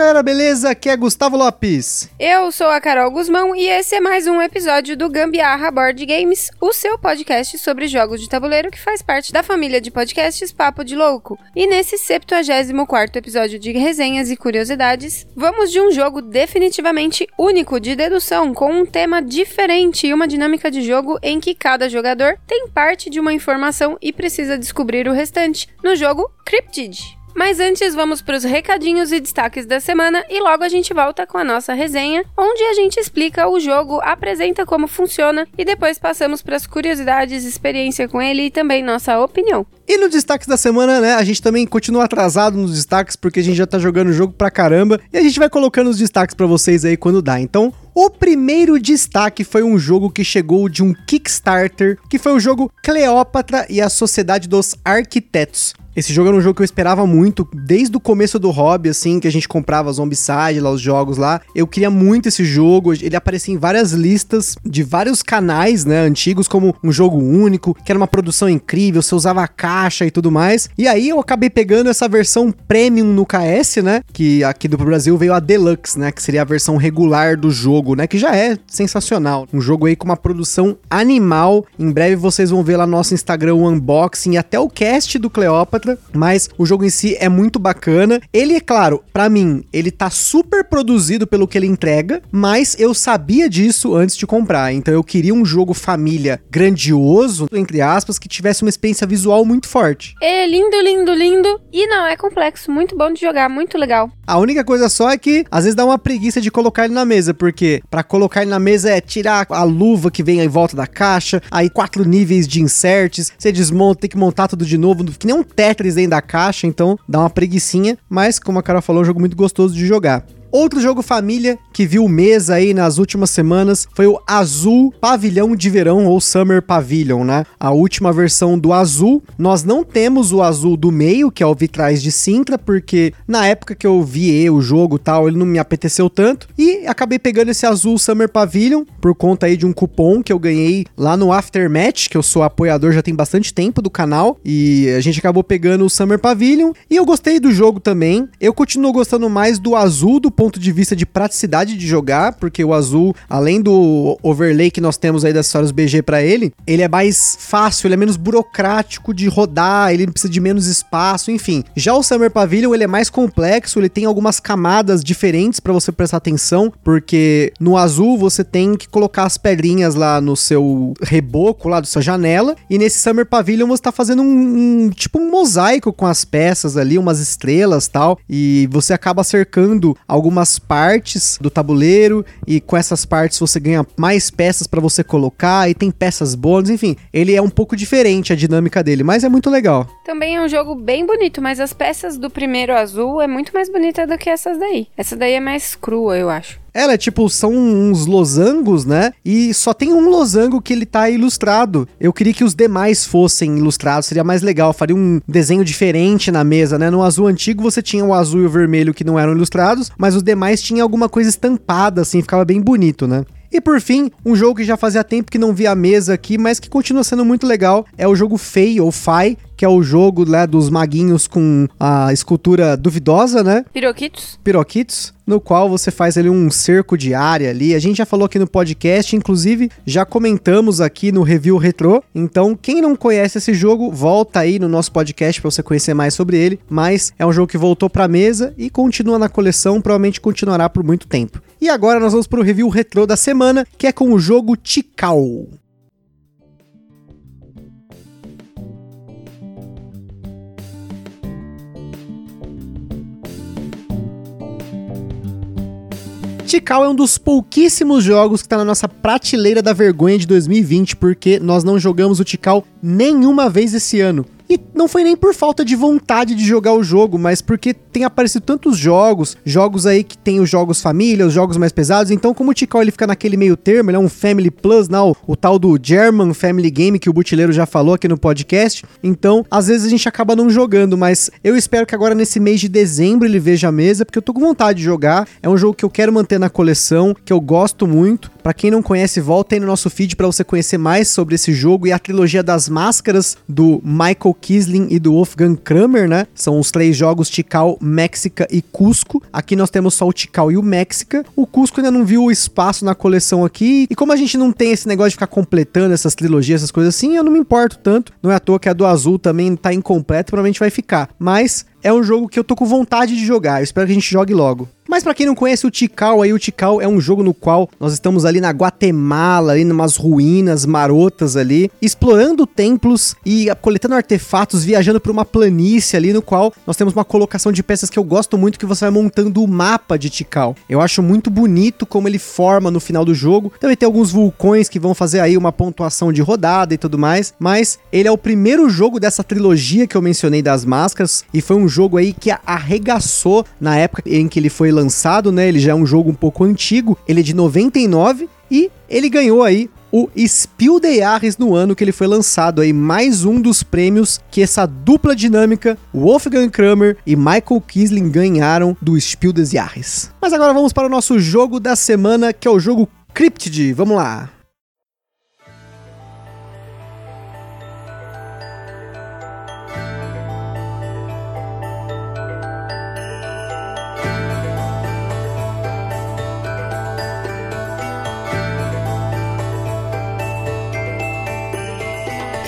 Galera, beleza? Aqui é Gustavo Lopes. Eu sou a Carol Guzmão e esse é mais um episódio do Gambiarra Board Games, o seu podcast sobre jogos de tabuleiro que faz parte da família de podcasts Papo de Louco. E nesse 74 episódio de resenhas e curiosidades, vamos de um jogo definitivamente único de dedução, com um tema diferente e uma dinâmica de jogo em que cada jogador tem parte de uma informação e precisa descobrir o restante, no jogo Cryptid. Mas antes vamos para os recadinhos e destaques da semana e logo a gente volta com a nossa resenha, onde a gente explica o jogo, apresenta como funciona e depois passamos para as curiosidades, experiência com ele e também nossa opinião. E no destaques da semana, né, a gente também continua atrasado nos destaques porque a gente já tá jogando o jogo pra caramba e a gente vai colocando os destaques para vocês aí quando dá. Então, o primeiro destaque foi um jogo que chegou de um Kickstarter, que foi o jogo Cleópatra e a Sociedade dos Arquitetos. Esse jogo era um jogo que eu esperava muito, desde o começo do hobby, assim, que a gente comprava Zombicide lá, os jogos lá. Eu queria muito esse jogo, ele aparecia em várias listas de vários canais, né, antigos, como um jogo único, que era uma produção incrível, você usava caixa e tudo mais. E aí eu acabei pegando essa versão premium no KS, né, que aqui do Brasil veio a Deluxe, né, que seria a versão regular do jogo, né, que já é sensacional. Um jogo aí com uma produção animal. Em breve vocês vão ver lá no nosso Instagram o unboxing e até o cast do Cleópatra mas o jogo em si é muito bacana. Ele, é claro, para mim, ele tá super produzido pelo que ele entrega, mas eu sabia disso antes de comprar. Então eu queria um jogo família grandioso, entre aspas, que tivesse uma experiência visual muito forte. É lindo, lindo, lindo. E não, é complexo, muito bom de jogar, muito legal. A única coisa só é que às vezes dá uma preguiça de colocar ele na mesa, porque para colocar ele na mesa é tirar a luva que vem em volta da caixa, aí quatro níveis de inserts, você desmonta, tem que montar tudo de novo, que nem um teste Tetris dentro da caixa, então dá uma preguiçinha, mas como a Carol falou, é um jogo muito gostoso de jogar. Outro jogo família que viu mesa aí nas últimas semanas foi o Azul Pavilhão de Verão ou Summer Pavilion, né? A última versão do Azul. Nós não temos o Azul do meio, que é o Vitrais de Sintra, porque na época que eu vi o jogo tal, ele não me apeteceu tanto. E acabei pegando esse Azul Summer Pavilion por conta aí de um cupom que eu ganhei lá no Aftermatch, que eu sou apoiador já tem bastante tempo do canal. E a gente acabou pegando o Summer Pavilion. E eu gostei do jogo também. Eu continuo gostando mais do Azul do ponto de vista de praticidade de jogar, porque o azul, além do overlay que nós temos aí das histórias BG para ele, ele é mais fácil, ele é menos burocrático de rodar, ele precisa de menos espaço, enfim. Já o Summer Pavilion, ele é mais complexo, ele tem algumas camadas diferentes para você prestar atenção, porque no azul você tem que colocar as pedrinhas lá no seu reboco, lá da sua janela, e nesse Summer Pavilion você tá fazendo um, um tipo um mosaico com as peças ali, umas estrelas tal, e você acaba cercando algumas algumas partes do tabuleiro e com essas partes você ganha mais peças para você colocar e tem peças bônus, enfim, ele é um pouco diferente a dinâmica dele, mas é muito legal. Também é um jogo bem bonito, mas as peças do primeiro azul é muito mais bonita do que essas daí. Essa daí é mais crua, eu acho. Ela é tipo, são uns losangos, né? E só tem um losango que ele tá ilustrado. Eu queria que os demais fossem ilustrados, seria mais legal. Faria um desenho diferente na mesa, né? No azul antigo você tinha o azul e o vermelho que não eram ilustrados, mas os demais tinham alguma coisa estampada, assim, ficava bem bonito, né? E por fim, um jogo que já fazia tempo que não via a mesa aqui, mas que continua sendo muito legal, é o jogo Fei ou Fai, que é o jogo né, dos maguinhos com a escultura duvidosa, né? Piroquitos. Piroquitos, no qual você faz ali um cerco de área ali. A gente já falou aqui no podcast, inclusive já comentamos aqui no review retrô. Então, quem não conhece esse jogo, volta aí no nosso podcast para você conhecer mais sobre ele. Mas é um jogo que voltou para mesa e continua na coleção, provavelmente continuará por muito tempo. E agora nós vamos para o review retrô da semana, que é com o jogo Tikal. Tikal é um dos pouquíssimos jogos que está na nossa prateleira da vergonha de 2020, porque nós não jogamos o Tikal nenhuma vez esse ano. E não foi nem por falta de vontade de jogar o jogo, mas porque tem aparecido tantos jogos, jogos aí que tem os jogos família, os jogos mais pesados, então como o Tikal ele fica naquele meio termo, ele é um Family Plus, não, o tal do German Family Game que o Butileiro já falou aqui no podcast, então às vezes a gente acaba não jogando, mas eu espero que agora nesse mês de dezembro ele veja a mesa, porque eu tô com vontade de jogar, é um jogo que eu quero manter na coleção, que eu gosto muito, para quem não conhece, volta aí no nosso feed para você conhecer mais sobre esse jogo e a trilogia das máscaras do Michael Kisling e do Wolfgang Kramer, né? São os três jogos Tikal, Mexica e Cusco. Aqui nós temos só o Tikal e o Mexica. O Cusco ainda não viu o espaço na coleção aqui. E como a gente não tem esse negócio de ficar completando essas trilogias, essas coisas assim, eu não me importo tanto. Não é à toa que a do azul também tá incompleta, provavelmente vai ficar. Mas é um jogo que eu tô com vontade de jogar. Eu espero que a gente jogue logo. Mas para quem não conhece o Tikal aí, o Tikal é um jogo no qual nós estamos ali na Guatemala, ali numas ruínas marotas ali, explorando templos e coletando artefatos, viajando por uma planície ali no qual nós temos uma colocação de peças que eu gosto muito que você vai montando o mapa de Tikal. Eu acho muito bonito como ele forma no final do jogo. Também tem alguns vulcões que vão fazer aí uma pontuação de rodada e tudo mais, mas ele é o primeiro jogo dessa trilogia que eu mencionei das máscaras e foi um jogo aí que arregaçou na época em que ele foi lançado, né? Ele já é um jogo um pouco antigo, ele é de 99 e ele ganhou aí o Spiel des Jahres no ano que ele foi lançado aí, mais um dos prêmios que essa dupla dinâmica, Wolfgang Kramer e Michael Kisling ganharam do Spiel des Jahres. Mas agora vamos para o nosso jogo da semana, que é o jogo Cryptid. Vamos lá.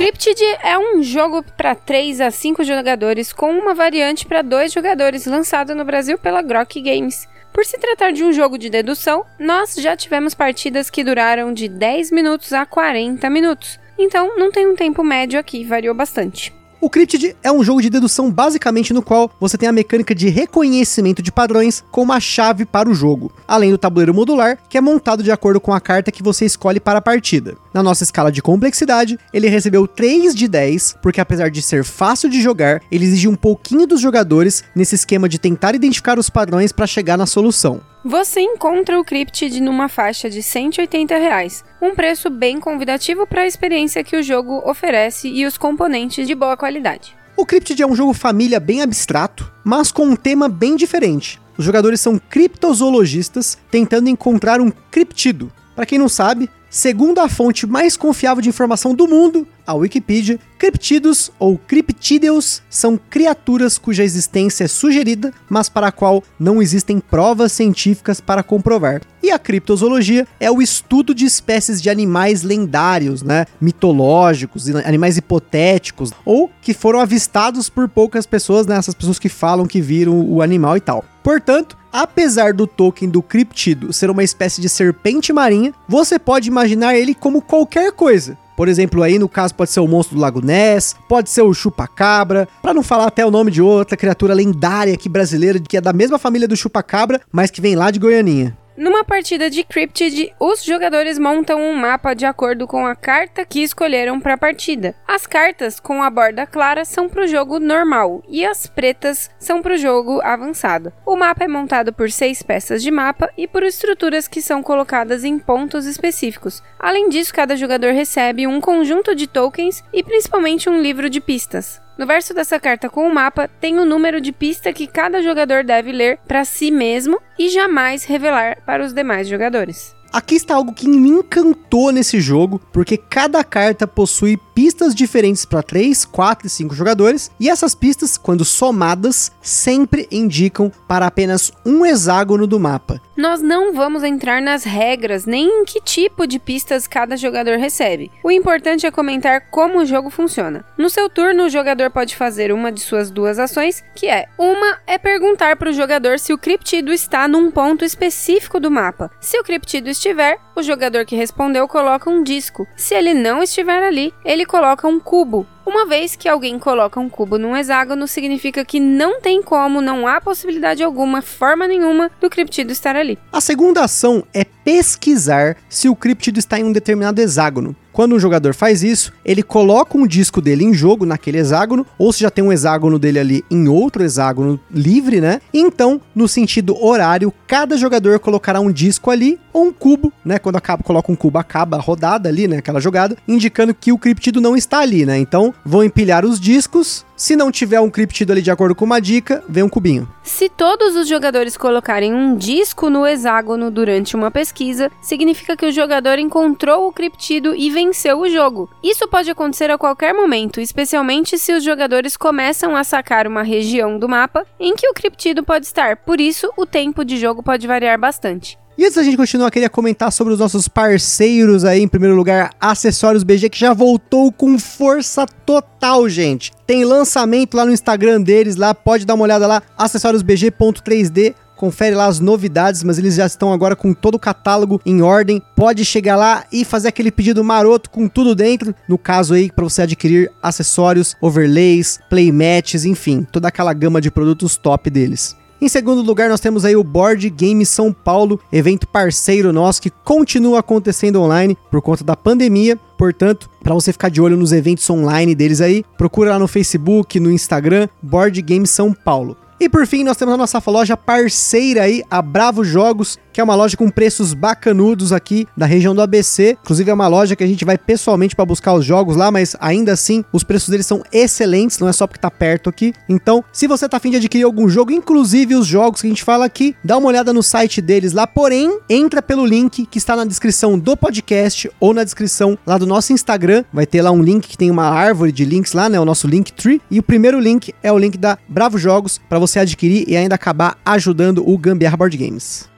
Cryptid é um jogo para 3 a 5 jogadores com uma variante para 2 jogadores lançado no Brasil pela Grok Games. Por se tratar de um jogo de dedução, nós já tivemos partidas que duraram de 10 minutos a 40 minutos. Então, não tem um tempo médio aqui, variou bastante. O Cryptid é um jogo de dedução basicamente no qual você tem a mecânica de reconhecimento de padrões com uma chave para o jogo, além do tabuleiro modular, que é montado de acordo com a carta que você escolhe para a partida. Na nossa escala de complexidade, ele recebeu 3 de 10, porque apesar de ser fácil de jogar, ele exige um pouquinho dos jogadores nesse esquema de tentar identificar os padrões para chegar na solução. Você encontra o Cryptid numa faixa de 180 reais, um preço bem convidativo para a experiência que o jogo oferece e os componentes de boa qualidade. O Cryptid é um jogo família bem abstrato, mas com um tema bem diferente. Os jogadores são criptozoologistas tentando encontrar um criptido. Para quem não sabe, segundo a fonte mais confiável de informação do mundo, a Wikipedia, criptidos ou criptídeos são criaturas cuja existência é sugerida, mas para a qual não existem provas científicas para comprovar. E a criptozoologia é o estudo de espécies de animais lendários, né, mitológicos, animais hipotéticos ou que foram avistados por poucas pessoas, né, essas pessoas que falam que viram o animal e tal. Portanto, apesar do token do criptido ser uma espécie de serpente marinha, você pode imaginar ele como qualquer coisa, por exemplo, aí no caso pode ser o monstro do Lago Ness, pode ser o chupacabra, para não falar até o nome de outra criatura lendária aqui brasileira que é da mesma família do chupacabra, mas que vem lá de Goianinha. Numa partida de Cryptid, os jogadores montam um mapa de acordo com a carta que escolheram para a partida. As cartas com a borda clara são para o jogo normal e as pretas são para o jogo avançado. O mapa é montado por seis peças de mapa e por estruturas que são colocadas em pontos específicos. Além disso, cada jogador recebe um conjunto de tokens e principalmente um livro de pistas. No verso dessa carta com o mapa, tem o número de pista que cada jogador deve ler para si mesmo e jamais revelar para os demais jogadores. Aqui está algo que me encantou nesse jogo, porque cada carta possui pistas diferentes para 3, 4 e 5 jogadores, e essas pistas, quando somadas, sempre indicam para apenas um hexágono do mapa. Nós não vamos entrar nas regras nem em que tipo de pistas cada jogador recebe. O importante é comentar como o jogo funciona. No seu turno, o jogador pode fazer uma de suas duas ações, que é: uma é perguntar para o jogador se o criptido está num ponto específico do mapa. Se o criptido estiver, o jogador que respondeu coloca um disco. Se ele não estiver ali, ele coloca um cubo. Uma vez que alguém coloca um cubo num hexágono, significa que não tem como, não há possibilidade alguma, forma nenhuma, do criptido estar ali. A segunda ação é pesquisar se o criptido está em um determinado hexágono. Quando um jogador faz isso, ele coloca um disco dele em jogo naquele hexágono, ou se já tem um hexágono dele ali em outro hexágono livre, né? Então, no sentido horário, cada jogador colocará um disco ali ou um cubo, né? Quando acaba, coloca um cubo, acaba a rodada ali, né? Aquela jogada, indicando que o criptido não está ali, né? Então, vão empilhar os discos. Se não tiver um criptido ali de acordo com uma dica, vem um cubinho. Se todos os jogadores colocarem um disco no hexágono durante uma pesquisa, significa que o jogador encontrou o criptido e venceu o jogo. Isso pode acontecer a qualquer momento, especialmente se os jogadores começam a sacar uma região do mapa em que o criptido pode estar. Por isso, o tempo de jogo pode variar bastante. E antes da gente continuar, queria comentar sobre os nossos parceiros aí, em primeiro lugar, Acessórios BG, que já voltou com força total, gente. Tem lançamento lá no Instagram deles, lá, pode dar uma olhada lá, acessóriosbg.3D. Confere lá as novidades, mas eles já estão agora com todo o catálogo em ordem. Pode chegar lá e fazer aquele pedido maroto com tudo dentro. No caso aí, para você adquirir acessórios, overlays, playmats, enfim, toda aquela gama de produtos top deles. Em segundo lugar, nós temos aí o Board Game São Paulo, evento parceiro nosso que continua acontecendo online por conta da pandemia. Portanto, para você ficar de olho nos eventos online deles aí, procura lá no Facebook, no Instagram, Board Game São Paulo. E por fim, nós temos a nossa loja parceira aí, a Bravo Jogos, que é uma loja com preços bacanudos aqui da região do ABC. Inclusive é uma loja que a gente vai pessoalmente para buscar os jogos lá, mas ainda assim os preços deles são excelentes, não é só porque tá perto aqui. Então, se você tá afim de adquirir algum jogo, inclusive os jogos que a gente fala aqui, dá uma olhada no site deles lá, porém, entra pelo link que está na descrição do podcast ou na descrição lá do nosso Instagram. Vai ter lá um link que tem uma árvore de links lá, né, o nosso Linktree, e o primeiro link é o link da Bravo Jogos para você adquirir e ainda acabar ajudando o Gambiarra Board Games.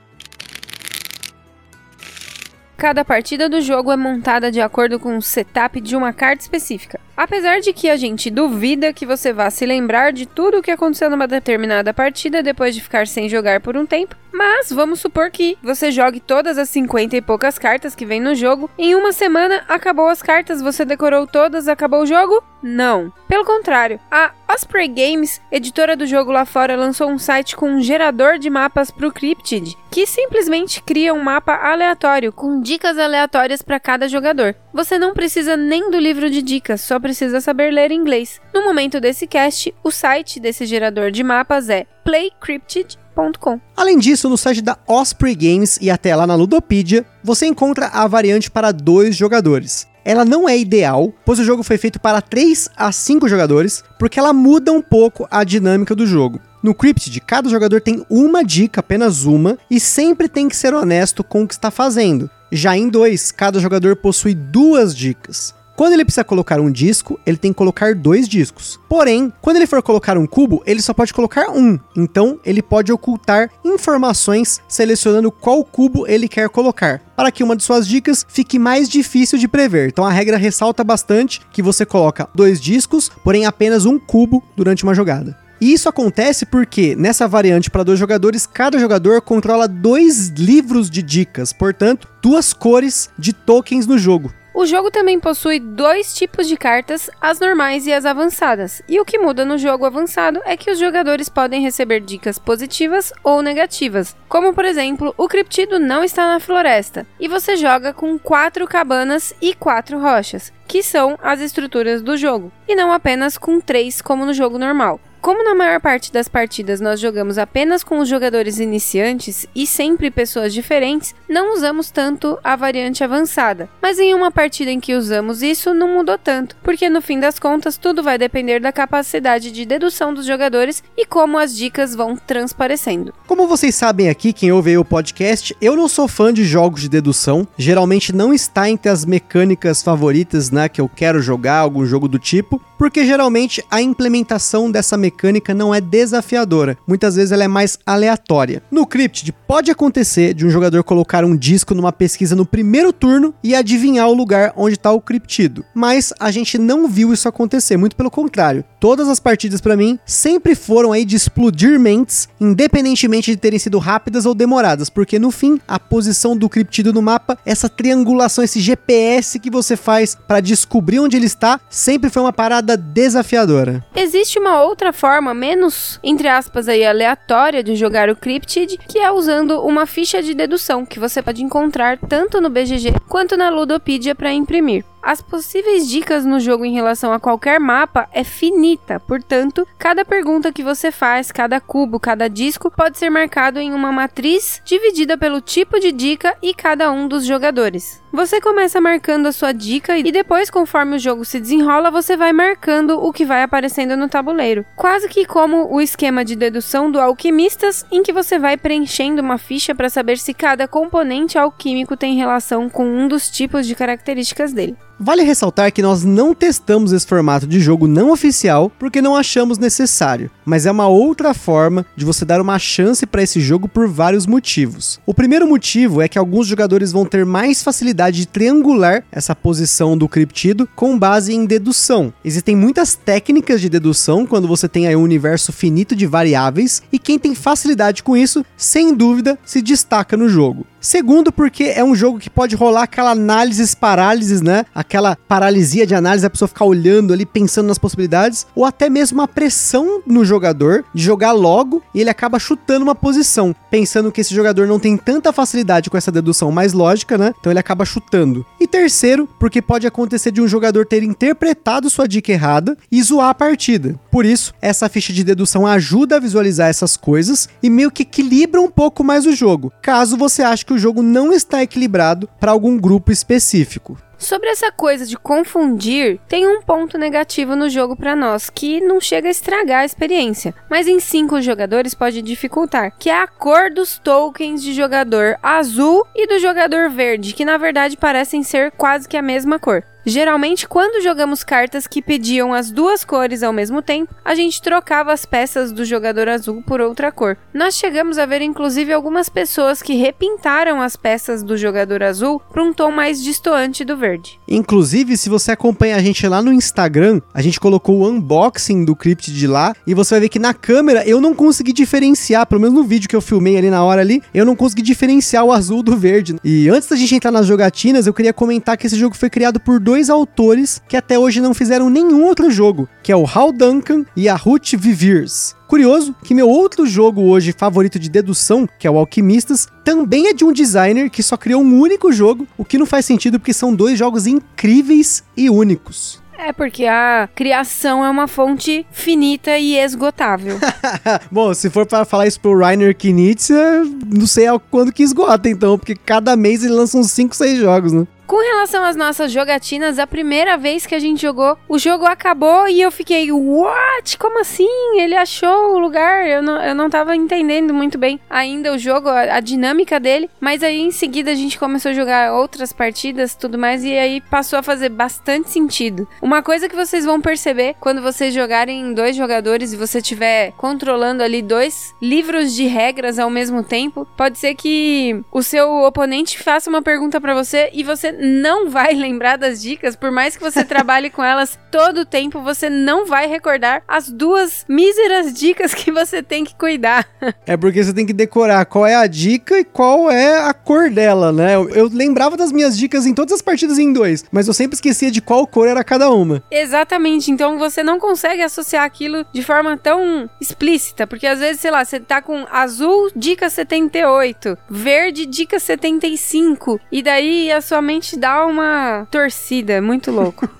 Cada partida do jogo é montada de acordo com o setup de uma carta específica. Apesar de que a gente duvida que você vá se lembrar de tudo o que aconteceu numa determinada partida depois de ficar sem jogar por um tempo, mas vamos supor que você jogue todas as 50 e poucas cartas que vem no jogo. Em uma semana, acabou as cartas, você decorou todas, acabou o jogo? Não. Pelo contrário, a Osprey Games, editora do jogo lá fora, lançou um site com um gerador de mapas para o Cryptid, que simplesmente cria um mapa aleatório com dicas aleatórias para cada jogador. Você não precisa nem do livro de dicas, só precisa saber ler inglês. No momento desse cast, o site desse gerador de mapas é playcryptid.com. Além disso, no site da Osprey Games e até lá na Ludopedia, você encontra a variante para dois jogadores. Ela não é ideal, pois o jogo foi feito para 3 a 5 jogadores, porque ela muda um pouco a dinâmica do jogo. No Cryptid, cada jogador tem uma dica, apenas uma, e sempre tem que ser honesto com o que está fazendo. Já em dois, cada jogador possui duas dicas. Quando ele precisa colocar um disco, ele tem que colocar dois discos. Porém, quando ele for colocar um cubo, ele só pode colocar um. Então, ele pode ocultar informações selecionando qual cubo ele quer colocar, para que uma de suas dicas fique mais difícil de prever. Então, a regra ressalta bastante que você coloca dois discos, porém apenas um cubo durante uma jogada. E isso acontece porque, nessa variante para dois jogadores, cada jogador controla dois livros de dicas, portanto, duas cores de tokens no jogo. O jogo também possui dois tipos de cartas, as normais e as avançadas. E o que muda no jogo avançado é que os jogadores podem receber dicas positivas ou negativas, como por exemplo, o criptido não está na floresta, e você joga com quatro cabanas e quatro rochas, que são as estruturas do jogo, e não apenas com três como no jogo normal. Como na maior parte das partidas nós jogamos apenas com os jogadores iniciantes e sempre pessoas diferentes, não usamos tanto a variante avançada. Mas em uma partida em que usamos isso, não mudou tanto, porque no fim das contas tudo vai depender da capacidade de dedução dos jogadores e como as dicas vão transparecendo. Como vocês sabem aqui, quem ouve o podcast, eu não sou fã de jogos de dedução. Geralmente não está entre as mecânicas favoritas, né, que eu quero jogar, algum jogo do tipo, porque geralmente a implementação dessa mecânica não é desafiadora. Muitas vezes ela é mais aleatória. No Cryptid pode acontecer de um jogador colocar um disco numa pesquisa no primeiro turno e adivinhar o lugar onde está o criptido. Mas a gente não viu isso acontecer, muito pelo contrário. Todas as partidas para mim sempre foram aí de explodir mentes, independentemente de terem sido rápidas ou demoradas, porque no fim a posição do criptido no mapa, essa triangulação, esse GPS que você faz para descobrir onde ele está, sempre foi uma parada desafiadora. Existe uma outra forma menos, entre aspas aí, aleatória de jogar o Cryptid, que é usando uma ficha de dedução que você pode encontrar tanto no BGG quanto na Ludopedia para imprimir. As possíveis dicas no jogo em relação a qualquer mapa é finita, portanto, cada pergunta que você faz, cada cubo, cada disco pode ser marcado em uma matriz dividida pelo tipo de dica e cada um dos jogadores. Você começa marcando a sua dica e depois, conforme o jogo se desenrola, você vai marcando o que vai aparecendo no tabuleiro. Quase que como o esquema de dedução do Alquimistas, em que você vai preenchendo uma ficha para saber se cada componente alquímico tem relação com um dos tipos de características dele. Vale ressaltar que nós não testamos esse formato de jogo não oficial porque não achamos necessário, mas é uma outra forma de você dar uma chance para esse jogo por vários motivos. O primeiro motivo é que alguns jogadores vão ter mais facilidade de triangular essa posição do criptido com base em dedução. Existem muitas técnicas de dedução quando você tem aí um universo finito de variáveis e quem tem facilidade com isso, sem dúvida, se destaca no jogo. Segundo, porque é um jogo que pode rolar aquela análise parálises, né? Aquela paralisia de análise, a pessoa ficar olhando ali, pensando nas possibilidades, ou até mesmo uma pressão no jogador de jogar logo e ele acaba chutando uma posição, pensando que esse jogador não tem tanta facilidade com essa dedução mais lógica, né? Então ele acaba chutando. E terceiro, porque pode acontecer de um jogador ter interpretado sua dica errada e zoar a partida. Por isso, essa ficha de dedução ajuda a visualizar essas coisas e meio que equilibra um pouco mais o jogo, caso você ache que o jogo não está equilibrado para algum grupo específico. Sobre essa coisa de confundir, tem um ponto negativo no jogo para nós, que não chega a estragar a experiência, mas em cinco jogadores pode dificultar, que é a cor dos tokens de jogador azul e do jogador verde, que na verdade parecem ser quase que a mesma cor. Geralmente, quando jogamos cartas que pediam as duas cores ao mesmo tempo, a gente trocava as peças do jogador azul por outra cor. Nós chegamos a ver inclusive algumas pessoas que repintaram as peças do jogador azul para um tom mais distoante do verde. Inclusive, se você acompanha a gente lá no Instagram, a gente colocou o unboxing do Crypt de lá e você vai ver que na câmera eu não consegui diferenciar, pelo menos no vídeo que eu filmei ali na hora ali, eu não consegui diferenciar o azul do verde. E antes da gente entrar nas jogatinas, eu queria comentar que esse jogo foi criado por dois dois autores que até hoje não fizeram nenhum outro jogo, que é o Hal Duncan e a Ruth Viviers. Curioso que meu outro jogo hoje favorito de dedução, que é o Alquimistas, também é de um designer que só criou um único jogo, o que não faz sentido porque são dois jogos incríveis e únicos. É, porque a criação é uma fonte finita e esgotável. Bom, se for para falar isso pro Rainer Knizia, não sei quando que esgota, então, porque cada mês ele lança uns 5, 6 jogos, né? Com relação às nossas jogatinas, a primeira vez que a gente jogou, o jogo acabou e eu fiquei, what? Como assim? Ele achou o lugar? Eu não, eu não tava entendendo muito bem ainda o jogo, a, a dinâmica dele, mas aí em seguida a gente começou a jogar outras partidas tudo mais e aí passou a fazer bastante sentido. Uma coisa que vocês vão perceber quando vocês jogarem em dois jogadores e você estiver controlando ali dois livros de regras ao mesmo tempo, pode ser que o seu oponente faça uma pergunta para você e você não vai lembrar das dicas, por mais que você trabalhe com elas todo o tempo, você não vai recordar as duas míseras dicas que você tem que cuidar. É porque você tem que decorar qual é a dica e qual é a cor dela, né? Eu, eu lembrava das minhas dicas em todas as partidas em dois, mas eu sempre esquecia de qual cor era cada uma. Exatamente, então você não consegue associar aquilo de forma tão explícita, porque às vezes, sei lá, você tá com azul, dica 78, verde, dica 75, e daí a sua mente realmente dá uma torcida, muito louco.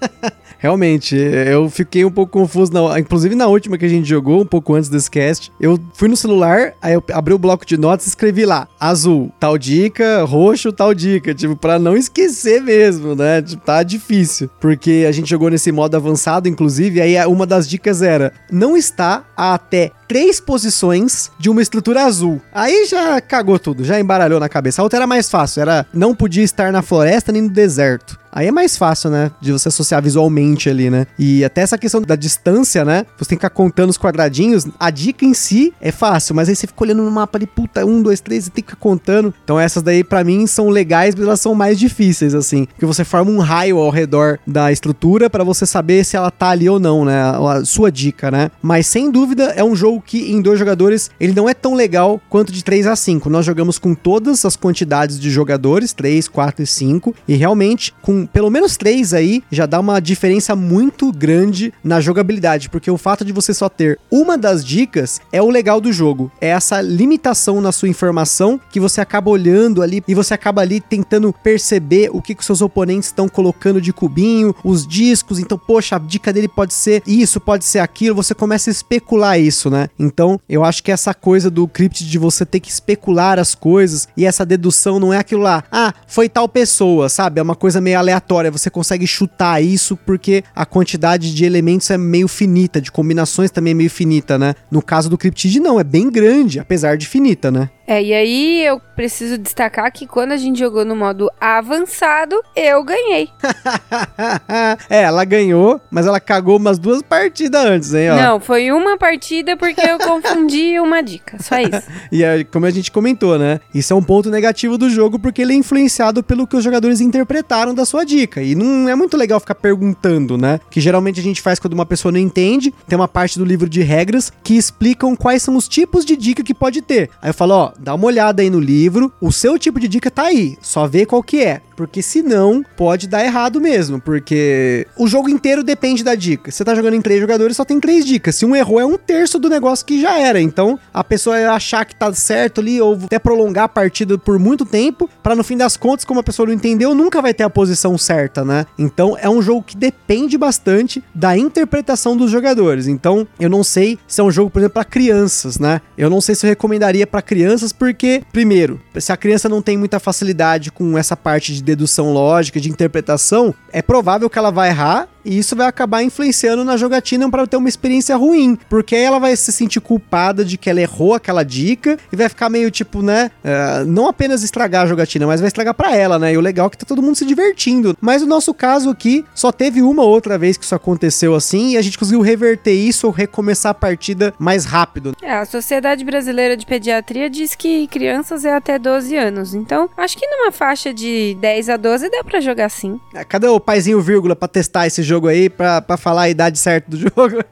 Realmente, eu fiquei um pouco confuso, na, inclusive na última que a gente jogou, um pouco antes desse cast. Eu fui no celular, aí eu abri o bloco de notas e escrevi lá: azul, tal dica, roxo, tal dica. Tipo, pra não esquecer mesmo, né? Tipo, tá difícil. Porque a gente jogou nesse modo avançado, inclusive, aí uma das dicas era: não está a até três posições de uma estrutura azul. Aí já cagou tudo, já embaralhou na cabeça. A outra era mais fácil, era não podia estar na floresta nem no deserto. Aí é mais fácil, né? De você associar visualmente ali, né? E até essa questão da distância, né? Você tem que ficar contando os quadradinhos. A dica em si é fácil, mas aí você fica olhando no mapa ali, puta, um, dois, três, você tem que ficar contando. Então essas daí, para mim, são legais, mas elas são mais difíceis, assim. Porque você forma um raio ao redor da estrutura para você saber se ela tá ali ou não, né? A sua dica, né? Mas sem dúvida é um jogo que em dois jogadores ele não é tão legal quanto de 3 a 5. Nós jogamos com todas as quantidades de jogadores, 3, 4 e 5, e realmente com Pelo menos três aí já dá uma diferença muito grande na jogabilidade, porque o fato de você só ter uma das dicas é o legal do jogo. É essa limitação na sua informação que você acaba olhando ali e você acaba ali tentando perceber o que, que seus oponentes estão colocando de cubinho, os discos. Então, poxa, a dica dele pode ser isso, pode ser aquilo. Você começa a especular isso, né? Então, eu acho que essa coisa do crypt de você ter que especular as coisas e essa dedução não é aquilo lá, ah, foi tal pessoa, sabe? É uma coisa meio aleatória. Você consegue chutar isso porque a quantidade de elementos é meio finita, de combinações também é meio finita, né? No caso do Cryptid, não, é bem grande, apesar de finita, né? É, e aí eu preciso destacar que quando a gente jogou no modo avançado, eu ganhei. é, ela ganhou, mas ela cagou umas duas partidas antes, hein, ó. Não, foi uma partida porque eu confundi uma dica, só isso. e é, como a gente comentou, né? Isso é um ponto negativo do jogo porque ele é influenciado pelo que os jogadores interpretaram da sua dica. E não é muito legal ficar perguntando, né? Que geralmente a gente faz quando uma pessoa não entende. Tem uma parte do livro de regras que explicam quais são os tipos de dica que pode ter. Aí eu falo, ó, dá uma olhada aí no livro, o seu tipo de dica tá aí, só vê qual que é. Porque senão pode dar errado mesmo. Porque o jogo inteiro depende da dica. Você tá jogando em três jogadores, só tem três dicas. Se um errou, é um terço do negócio que já era. Então a pessoa achar que tá certo ali, ou até prolongar a partida por muito tempo, para no fim das contas, como a pessoa não entendeu, nunca vai ter a posição certa, né? Então é um jogo que depende bastante da interpretação dos jogadores. Então eu não sei se é um jogo, por exemplo, para crianças, né? Eu não sei se eu recomendaria para crianças, porque, primeiro, se a criança não tem muita facilidade com essa parte de dedução lógica, de interpretação, é provável que ela vai errar e isso vai acabar influenciando na jogatina para ter uma experiência ruim, porque ela vai se sentir culpada de que ela errou aquela dica e vai ficar meio tipo, né, uh, não apenas estragar a jogatina, mas vai estragar para ela, né? E o legal é que tá todo mundo se divertindo. Mas o nosso caso aqui só teve uma outra vez que isso aconteceu assim e a gente conseguiu reverter isso ou recomeçar a partida mais rápido. É, a Sociedade Brasileira de Pediatria diz que crianças é até 12 anos. Então, acho que numa faixa de 10 a 12 dá para jogar sim. É, cadê o paizinho vírgula para testar esse jogo? aí pra, pra falar a idade certa do jogo.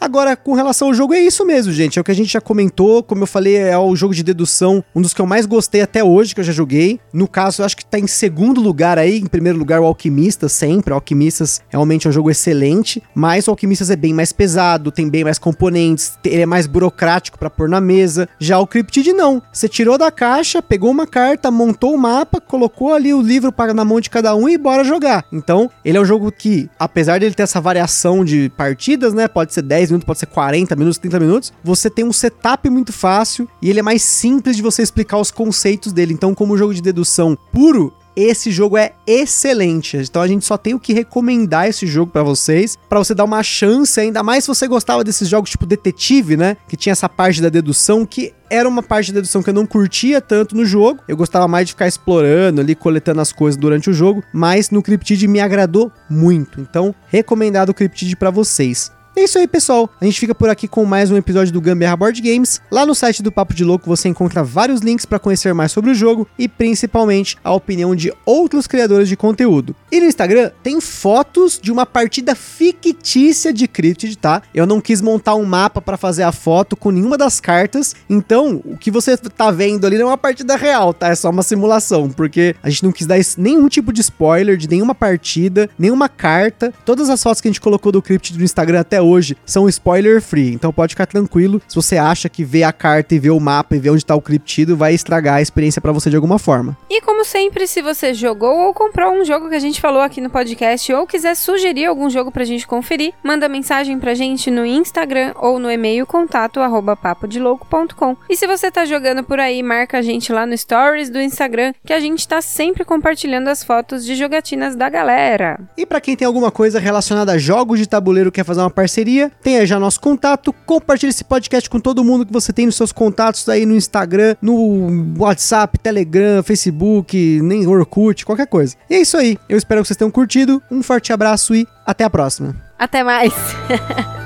Agora, com relação ao jogo, é isso mesmo, gente. É o que a gente já comentou. Como eu falei, é o jogo de dedução, um dos que eu mais gostei até hoje, que eu já joguei. No caso, eu acho que tá em segundo lugar aí. Em primeiro lugar, o Alquimistas, sempre. O Alquimistas realmente é um jogo excelente. Mas o Alquimistas é bem mais pesado, tem bem mais componentes, ele é mais burocrático para pôr na mesa. Já o Cryptid não. Você tirou da caixa, pegou uma carta, montou o mapa, colocou ali o livro para na mão de cada um e bora jogar. Então, ele é um jogo que apesar dele ter essa variação de partidas, né? Pode ser 10 minutos, pode ser 40 minutos, 30 minutos. Você tem um setup muito fácil e ele é mais simples de você explicar os conceitos dele. Então, como jogo de dedução puro, esse jogo é excelente. Então a gente só tem o que recomendar esse jogo para vocês, para você dar uma chance, ainda mais se você gostava desses jogos tipo detetive, né, que tinha essa parte da dedução que era uma parte de dedução que eu não curtia tanto no jogo. Eu gostava mais de ficar explorando ali, coletando as coisas durante o jogo, mas no Cryptid me agradou muito. Então, recomendado o Cryptid para vocês. É isso aí, pessoal. A gente fica por aqui com mais um episódio do Gambiarra Board Games. Lá no site do Papo de Louco você encontra vários links para conhecer mais sobre o jogo e principalmente a opinião de outros criadores de conteúdo. E no Instagram tem fotos de uma partida fictícia de Cryptid, tá? Eu não quis montar um mapa para fazer a foto com nenhuma das cartas, então o que você tá vendo ali não é uma partida real, tá? É só uma simulação, porque a gente não quis dar nenhum tipo de spoiler de nenhuma partida, nenhuma carta. Todas as fotos que a gente colocou do Cryptid no Instagram até hoje são spoiler free, então pode ficar tranquilo se você acha que ver a carta e ver o mapa e ver onde tá o criptido vai estragar a experiência para você de alguma forma. E como sempre, se você jogou ou comprou um jogo que a gente falou aqui no podcast ou quiser sugerir algum jogo pra gente conferir, manda mensagem pra gente no Instagram ou no e-mail contato arroba papodelouco.com. E se você tá jogando por aí, marca a gente lá no stories do Instagram, que a gente tá sempre compartilhando as fotos de jogatinas da galera. E para quem tem alguma coisa relacionada a jogos de tabuleiro quer fazer uma parceria parceria, tenha já nosso contato, compartilhe esse podcast com todo mundo que você tem nos seus contatos aí no Instagram, no WhatsApp, Telegram, Facebook, nem Orkut, qualquer coisa. E é isso aí. Eu espero que vocês tenham curtido. Um forte abraço e até a próxima. Até mais.